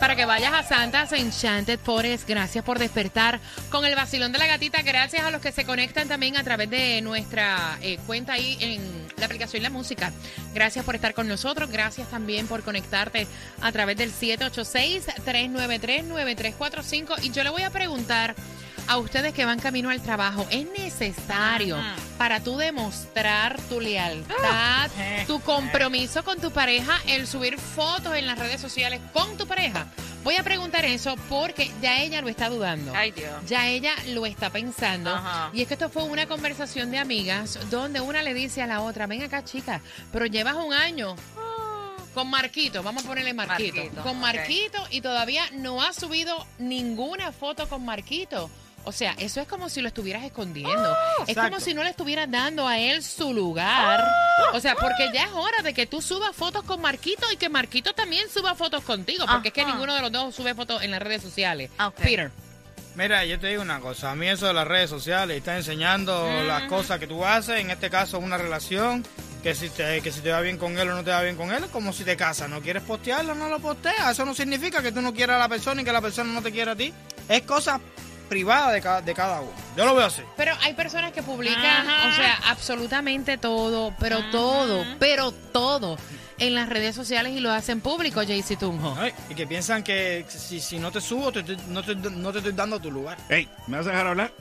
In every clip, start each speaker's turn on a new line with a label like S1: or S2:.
S1: para que vayas a Santa's Enchanted Forest. Gracias por despertar con el vacilón de la gatita. Gracias a los que se conectan también a través de nuestra eh, cuenta ahí en la aplicación La Música. Gracias por estar con nosotros. Gracias también por conectarte a través del 786-393-9345. Y yo le voy a preguntar a ustedes que van camino al trabajo, ¿es necesario para tú demostrar tu lealtad, tu compromiso con tu pareja, el subir fotos en las redes sociales con tu pareja? Voy a preguntar eso porque ya ella lo está dudando.
S2: Ay, Dios.
S1: Ya ella lo está pensando.
S2: Ajá.
S1: Y es que esto fue una conversación de amigas donde una le dice a la otra, ven acá chica, pero llevas un año con Marquito, vamos a ponerle Marquito,
S2: Marquito,
S1: con. Marquito y todavía no ha subido ninguna foto con Marquito. O sea, eso es como si lo estuvieras escondiendo. es como si no le estuvieras dando a él su lugar. O sea, porque ya es hora de que tú subas fotos con Marquito y que Marquito también suba fotos contigo. Porque es que ninguno de los dos sube fotos en las redes sociales.
S2: Ok.
S1: Peter.
S3: Mira, yo te digo una cosa, a mí eso de las redes sociales, está enseñando las cosas que tú haces, en este caso una relación, que si, te, que si te va bien con él o no te va bien con él, es como si te casas, no quieres postearlo, no lo posteas, eso no significa que tú no quieras a la persona y que la persona no te quiera a ti, es cosa privada de cada, de cada uno, yo lo veo así.
S1: Pero hay personas que publican,
S2: Ajá.
S1: o sea, absolutamente todo, pero todo, pero todo en las redes sociales y lo hacen público, Jaycee Tunjo.
S3: Ay, Y que piensan que si, si no te subo, te no, te, no te estoy dando tu lugar.
S4: Ey, ¿me vas a dejar hablar?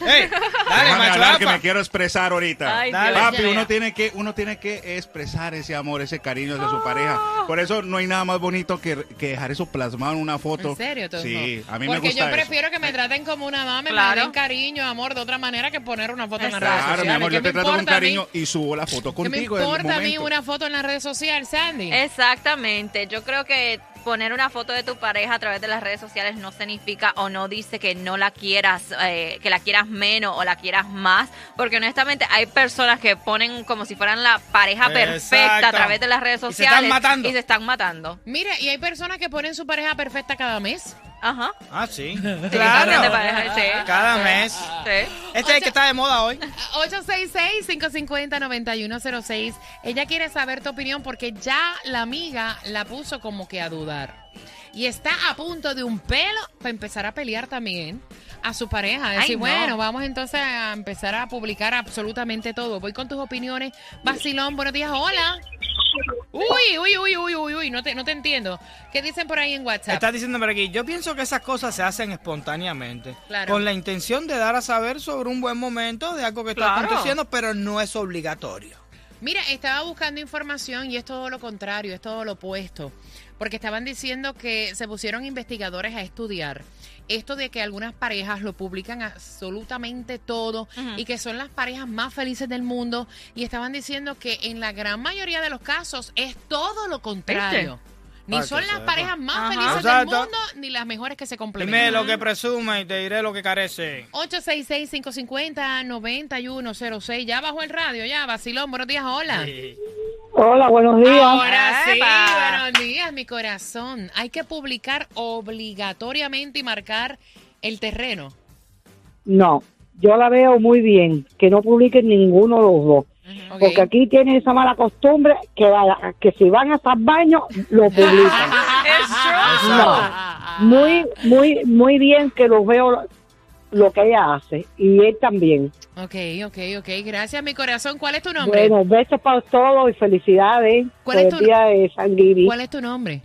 S3: ¡Ey! Dale,
S4: Déjame
S3: macho
S4: hablar que me quiero expresar ahorita.
S2: Ay,
S3: Dale.
S4: Papi, uno tiene que uno tiene que expresar ese amor, ese cariño hacia su pareja. Por eso no hay nada más bonito que, que dejar eso plasmado en una foto.
S1: ¿En serio, Tunjo?
S4: Sí, a mí
S1: Porque
S4: me gusta
S1: yo
S4: eso.
S1: prefiero que me traten como una mamá, me
S2: Claro.
S1: den cariño, amor, de otra manera que poner una foto en las
S2: Exacto.
S1: redes
S4: Claro,
S1: sociales.
S4: mi amor,
S1: ¿Qué
S4: yo
S1: me
S4: te trato con cariño y subo la foto
S1: ¿Qué me
S4: contigo. en el
S1: importa a mí una foto en la red social, Sandy?
S2: Exactamente. Yo creo que poner una foto de tu pareja a través de las redes sociales no significa o no dice que no la quieras, eh, que la quieras menos o la quieras más, porque honestamente hay personas que ponen como si fueran la pareja perfecta a través de las redes
S3: Y se
S2: sociales
S3: están matando.
S2: y se están matando.
S1: Mira, y hay personas que ponen su pareja perfecta cada mes.
S2: Ajá.
S3: Ah, sí.
S2: Sí,
S3: Claro.
S2: pareja, sí.
S3: Cada
S2: Sí.
S3: mes.
S2: Sí.
S3: Este es el que está de moda hoy.
S1: 866-550-9106. Ella quiere saber tu opinión porque ya la amiga la puso como que a dudar. Y está a punto de un pelo para empezar a pelear también a su pareja. Decir,
S2: Ay, no.
S1: bueno, vamos entonces a empezar a publicar absolutamente todo. Voy con tus opiniones. Basilón, buenos días, hola. Uy, uy, uy, uy, no te, no te entiendo. ¿Qué dicen por ahí en WhatsApp?
S3: Estás diciendo por aquí, yo pienso que esas cosas se hacen espontáneamente.
S1: Claro.
S3: Con la intención de dar a saber sobre un buen momento de algo que está
S2: Claro.
S3: aconteciendo, pero no es obligatorio.
S1: Mira, estaba buscando información y es todo lo contrario, es todo lo opuesto. Porque estaban diciendo que se pusieron investigadores a estudiar esto de que algunas parejas lo publican absolutamente todo y que son las parejas más felices del mundo. Y estaban diciendo que en la gran mayoría de los casos es todo lo contrario. Ni son las parejas más
S2: Ajá.
S1: felices
S3: Exacto.
S1: del mundo, ni las mejores que se
S3: Dime
S1: complementan.
S3: lo que presume y te diré lo que carece.
S1: 866-550-9106. Ya bajó el radio, ya. Vacilón, buenos días, hola.
S5: Hola, buenos días.
S1: Ahora sí,
S2: Epa.
S1: buenos días, mi corazón. Hay que publicar obligatoriamente y marcar el terreno.
S5: No, yo la veo muy bien, que no publiquen ninguno de los dos. Porque aquí tienen esa mala costumbre que, vaya- que si van a estar baños, lo publican. No, muy, muy, muy bien que lo veo lo que ella hace y él también.
S1: Ok, ok, ok. Gracias, mi corazón. ¿Cuál es tu nombre?
S5: Bueno, besos para todos y felicidades
S1: ¿Cuál
S5: por
S1: es
S5: el
S1: tu-
S5: día de San Guiri.
S1: ¿Cuál es tu nombre?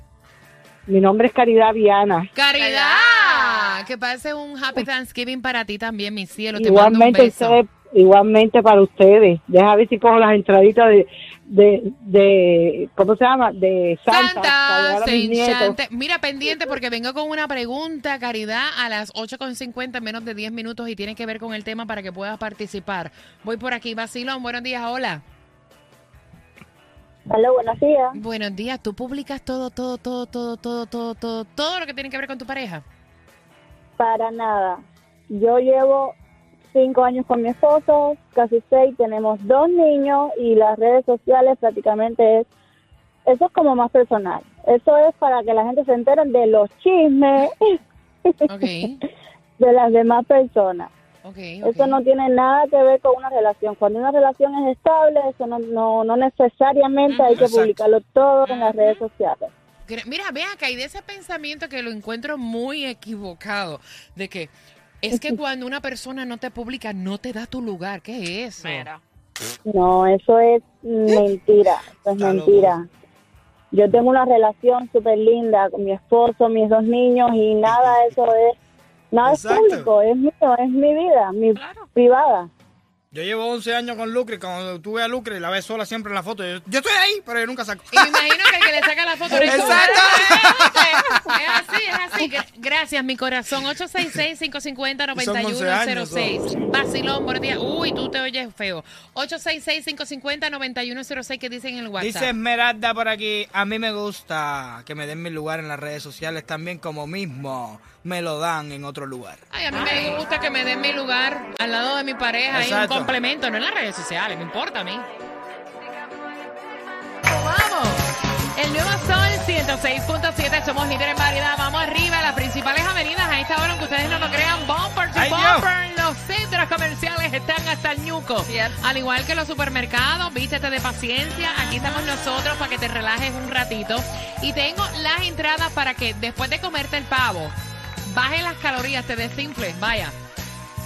S5: Mi nombre es Caridad Viana.
S1: Caridad. Que pase un Happy Thanksgiving para ti también, mi cielo. Te mando un
S5: Igualmente
S1: beso.
S5: ustedes, igualmente para ustedes. Deja ver si cojo las entraditas de, de, de ¿cómo se llama? De Santa.
S1: Santa, se enchante. Mira, pendiente porque vengo con una pregunta, Caridad, a las 8.50, en menos de 10 minutos y tiene que ver con el tema para que puedas participar. Voy por aquí, Basilón, buenos días, hola.
S6: Hola, buenos días.
S1: Buenos días, ¿tú publicas todo, todo, todo, todo, todo, todo, todo, todo lo que tiene que ver con tu pareja?
S6: Para nada. Yo llevo cinco años con mi esposo, casi seis, tenemos dos niños y las redes sociales prácticamente es, eso es como más personal. Eso es para que la gente se entere de los chismes de las demás personas. Eso no tiene nada que ver con una relación. Cuando una relación es estable, eso no, no, no necesariamente hay que
S3: Exacto.
S6: publicarlo todo en las redes sociales.
S1: Mira, ve acá, y de ese pensamiento que lo encuentro muy equivocado, de que es que cuando una persona no te publica, no te da tu lugar. ¿Qué es eso?
S2: Mira.
S6: No, eso es mentira, eso es mentira. Yo tengo una relación súper linda con mi esposo, mis dos niños y nada de eso es, nada es público, es mío, es mi vida, mi
S2: Claro.
S6: privada.
S3: Yo llevo 11 años con Lucre. Cuando tú ves a Lucre, la ves sola siempre en la foto. Yo, yo estoy ahí, pero yo nunca saco.
S1: Y me imagino que el que le saca la foto tú.
S3: Exacto.
S1: Es así, es así. Gra- Gracias, mi corazón. 866-550-9106. Basilón, buenos días. Uy, tú te oyes feo. 866-550-9106. ¿Qué dicen en el WhatsApp?
S3: Dice Esmeralda por aquí, a mí me gusta que me den mi lugar en las redes sociales también como mismo me lo dan en otro lugar.
S1: Ay, a mí me gusta que me den mi lugar al lado de mi pareja y un complemento, no en las redes sociales, me importa a mí. ¡Vamos! El nuevo Sol 106.7, somos líderes en variedad. Vamos arriba, las principales avenidas a esta hora, aunque ustedes no lo crean, bumper to
S3: Ay, Dios.
S1: bumper. Los centros comerciales están hasta el ñuco.
S2: Cierto.
S1: Al igual que los supermercados, vístete de paciencia. Aquí estamos nosotros para que te relajes un ratito. Y tengo las entradas para que después de comerte el pavo, baje las calorías, te desinfles, vaya.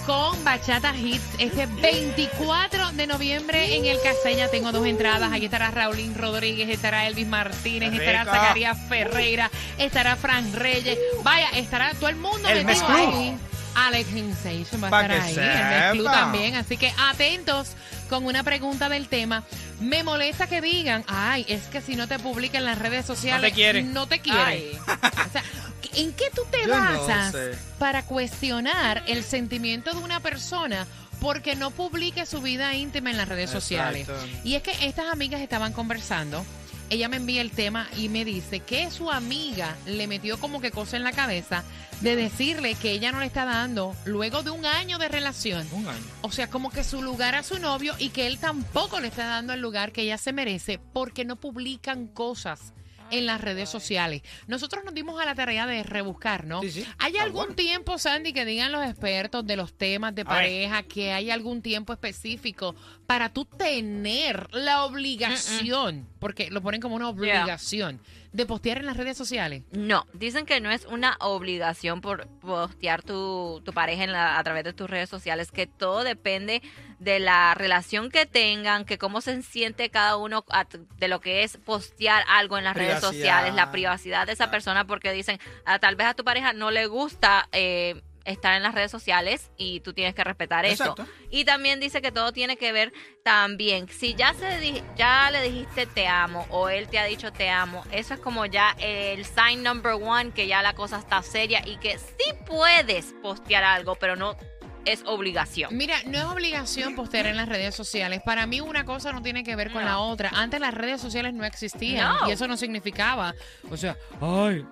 S1: Con Bachata Hits este 24 de noviembre en el Caseña. Tengo dos entradas. Aquí estará Raulín Rodríguez, estará Elvis Martínez, estará. Zacarías Ferreira, estará Fran Reyes. Vaya, estará todo el mundo
S3: El
S1: metido ahí. Alex Sensation va a estar ahí. El mezclú
S3: sepa.
S1: también. Así que atentos con una pregunta del tema. Me molesta que digan, ay, es que si no te publican en las redes sociales,
S3: quieren.
S1: No te quieren.
S2: Ay.
S1: O sea, ¿en qué tú te
S3: Yo no
S1: basas
S3: sé.
S1: para cuestionar el sentimiento de una persona porque no publique su vida íntima en las redes sociales? Y es que estas amigas estaban conversando. Ella me envía el tema y me dice que su amiga le metió como que cosa en la cabeza de decirle que ella no le está dando luego de un año de relación.
S3: Un año.
S1: O sea, como que su lugar a su novio y que él tampoco le está dando el lugar que ella se merece porque no publican cosas en las redes sociales. Nosotros nos dimos a la tarea de rebuscar, ¿no?
S3: Sí, sí.
S1: ¿Hay
S3: Está
S1: algún
S3: bueno.
S1: tiempo, Sandy, que digan los expertos de los temas de pareja, que hay algún tiempo específico para tú tener la obligación, porque lo ponen como una obligación, de postear en las redes sociales?
S2: No, dicen que no es una obligación por postear tu, tu pareja en la- a través de tus redes sociales, que todo depende de la relación que tengan, que cómo se siente cada uno a- de lo que es postear algo en las redes sociales, la privacidad de esa persona, porque dicen, ah, tal vez a tu pareja no le gusta eh, estar en las redes sociales y tú tienes que respetar
S3: Exacto.
S2: eso. Y también dice que todo tiene que ver también, si ya se ya le dijiste te amo o él te ha dicho te amo, eso es como ya el sign number one que ya la cosa está seria y que sí puedes postear algo, pero no es obligación.
S1: Mira, no es obligación postear en las redes sociales. Para mí una cosa no tiene que ver con
S2: No.
S1: la otra. Antes las redes sociales no existían
S2: No.
S1: y eso no significaba, o sea, ay,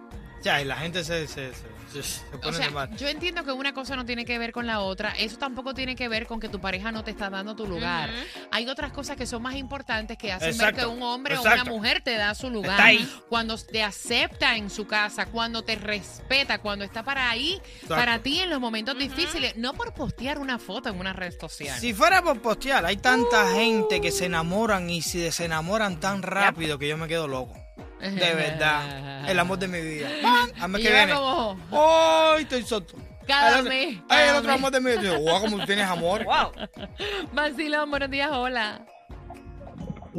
S3: Sea, y la gente se, se, se, se- se
S1: o
S3: pone de
S1: sea,
S3: mal.
S1: yo entiendo que una cosa no tiene que ver con la otra. Eso tampoco tiene que ver con que tu pareja no te está dando tu lugar. Hay otras cosas que son más importantes que hacen
S3: Exacto,
S1: ver que un hombre o una mujer te da su lugar.
S3: Está ahí.
S1: Cuando te acepta en su casa, cuando te respeta, cuando está para ahí,
S3: Exacto.
S1: para ti en los momentos difíciles, no por postear una foto en una red social.
S3: Si fuera por postear, hay tanta gente que se enamoran y si se enamoran tan rápido que yo me quedo loco. De verdad. El amor de mi vida. A mes
S1: Y
S3: que
S1: lleva
S3: viene.
S1: como-
S3: ¡Ay, estoy soto!
S1: Cada
S3: El otro-
S1: mes,
S3: Ay, el otro
S1: mes.
S3: amor de mi vida. Wow, como tú tienes amor.
S2: Wow.
S1: Vacilón, buenos días, hola.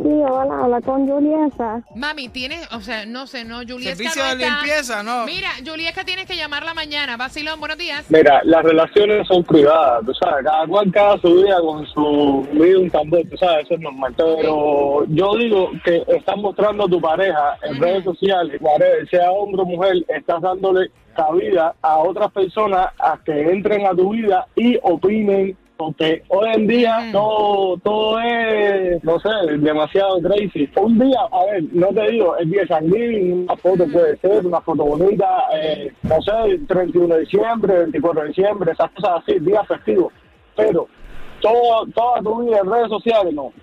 S6: Sí, hola, habla con Julieta.
S1: Mami, tienes, o sea, no sé, no, Juliesca
S3: Servicio
S1: no
S3: de
S1: está.
S3: limpieza, no.
S1: Mira, Juliesca tienes que llamarla mañana. Vacilón, buenos días.
S7: Mira, las relaciones son privadas, tú sabes, cada cual cada su vida con su vida un tambor, tú sabes, eso es normal. Pero yo digo que estás mostrando a tu pareja en redes sociales, sea hombre o mujer, estás dándole cabida a otras personas a que entren a tu vida y opinen. Porque hoy en día todo, todo es, no sé, demasiado crazy. Un día, a ver, no te digo, el día de San Luis, una foto puede ser, una foto bonita, eh, no sé, 31 de diciembre, 24 de diciembre, esas cosas así, días festivos. Pero todo, toda tu vida en redes sociales, no.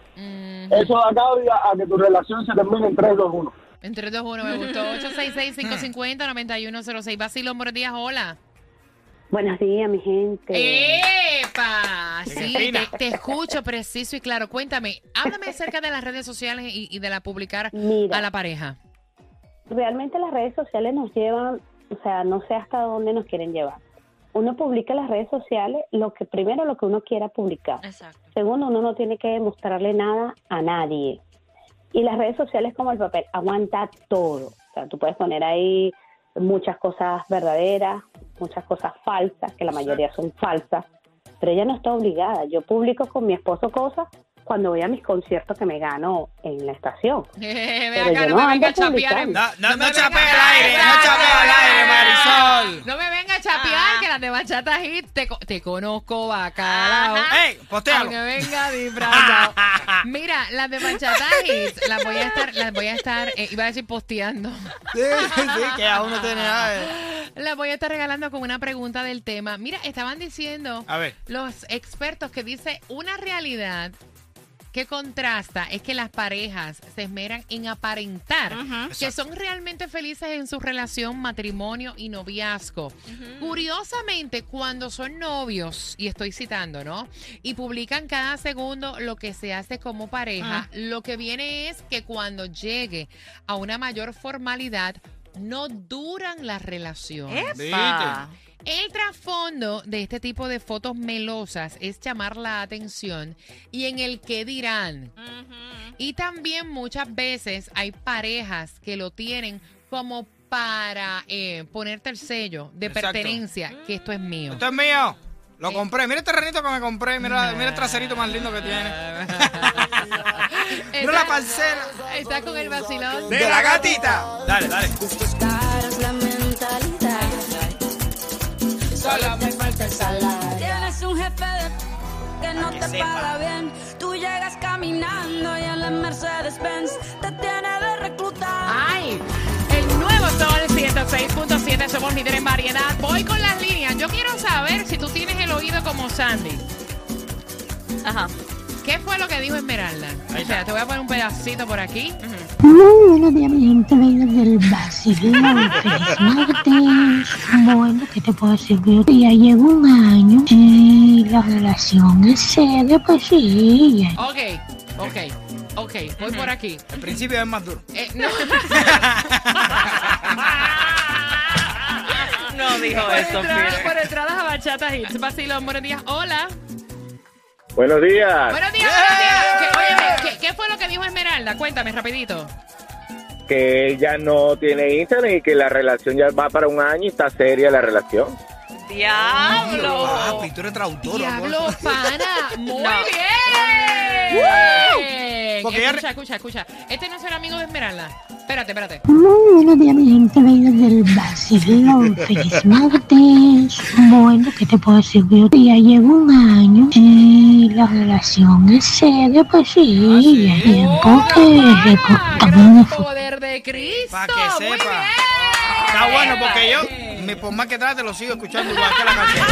S7: Eso da cabida a que tu relación se termine en 3, 2, 1.
S1: En 3, 2, 1 me gustó. 866-550-9106. Vacilón, buenos días, hola.
S6: Buenos días, mi gente.
S1: Sí, te, te escucho preciso y claro. Cuéntame, háblame acerca de las redes sociales y, y de la publicar
S6: Mira.
S1: a la pareja.
S6: Realmente las redes sociales nos llevan, o sea, no sé hasta dónde nos quieren llevar. Uno publica en las redes sociales lo que primero lo que uno quiera publicar.
S2: Exacto.
S6: Segundo, uno no tiene que demostrarle nada a nadie. Y las redes sociales como el papel, aguanta todo. O sea, tú puedes poner ahí muchas cosas verdaderas, muchas cosas falsas, que la mayoría son falsas, pero ella no está obligada. Yo publico con mi esposo cosas cuando voy a mis conciertos que me gano en la estación.
S1: Ve
S6: Pero
S1: acá,
S6: yo
S1: no
S6: no
S1: me venga a chapear. en-.
S3: No, no,
S1: me
S3: no
S1: venga-
S3: chapea al aire, no chapea al aire, Marisol.
S1: No me venga a chapear que las de bachata hit te, co- te conozco bacalao.
S3: ¡Ey, postéalo!
S1: Aunque venga disfrazado. Mira, las de bachata hit las voy a estar, las voy a estar, eh, iba a decir posteando.
S3: Sí, sí, que aún no tiene nada
S1: Las voy a estar regalando con una pregunta del tema. Mira, estaban diciendo
S3: A ver.
S1: los expertos que dice una realidad que contrasta es que las parejas se esmeran en aparentar que son realmente felices en su relación, matrimonio y noviazgo. Curiosamente, cuando son novios, y estoy citando, ¿no? Y publican cada segundo lo que se hace como pareja, lo que viene es que cuando llegue a una mayor formalidad, no duran las relaciones.
S2: ¡Epa!
S1: El trasfondo de este tipo de fotos melosas es llamar la atención y en el que dirán. Y también muchas veces hay parejas que lo tienen como para eh, ponerte el sello de
S3: Exacto.
S1: pertenencia, que esto es mío.
S3: Esto es mío. Lo compré. Mira el terrenito que me compré. Mira, mira el traserito más lindo que tiene. Mira la parcela.
S1: Está con el vacilón.
S3: De la gatita. Dale, dale.
S8: Tienes un jefe de que no te paga bien. Tú llegas caminando y en la Mercedes Benz te tiene de reclutar.
S1: ¡Ay! El nuevo Sol 106.7, somos líder en variedad. Voy con las líneas. Yo quiero saber si tú tienes el oído como Sandy.
S2: Ajá.
S1: ¿Qué fue lo que dijo Esmeralda? O sea, te voy a poner un pedacito por aquí.
S9: Muy buenos días, mi gente bella del vacilón. Feliz martes. Bueno, ¿qué te puedo decir? Ya llevo un año y la relación es seria, pues sí.
S1: Ok, ok, ok. Voy por aquí.
S3: El principio es más duro.
S1: Eh, no.
S2: No dijo
S1: por,
S2: eso,
S1: entradas,
S2: Peter.
S1: por entradas a Bachata Hits. Vacilón, buenos días. Hola.
S7: Buenos días.
S1: Buenos días, buenos días. ¿Qué, óyeme, ¿qué, qué fue lo que dijo Esmeralda? Cuéntame rapidito.
S7: Que ella no tiene internet y que la relación ya va para un año y está seria la relación.
S2: ¡Diablo!
S3: Papi, tú eres traductor.
S1: Diablo, pana. Muy
S2: No.
S1: bien.
S3: Porque ella
S1: escucha, escucha, escucha. Este no será amigo de Esmeralda. Espérate, espérate.
S9: Muy buenos días, mi gente bella del vacilón. Feliz martes. Bueno, ¿qué te puedo decir? Yo ya llevo un año y la relación es seria, pues sí. ya es tiempo que reportamos
S1: Gran
S9: de
S1: poder de Cristo.
S3: Para que
S1: Muy
S3: sepa.
S1: bien.
S3: Está bueno porque yo, por más que trate, lo sigo escuchando igual que la canción.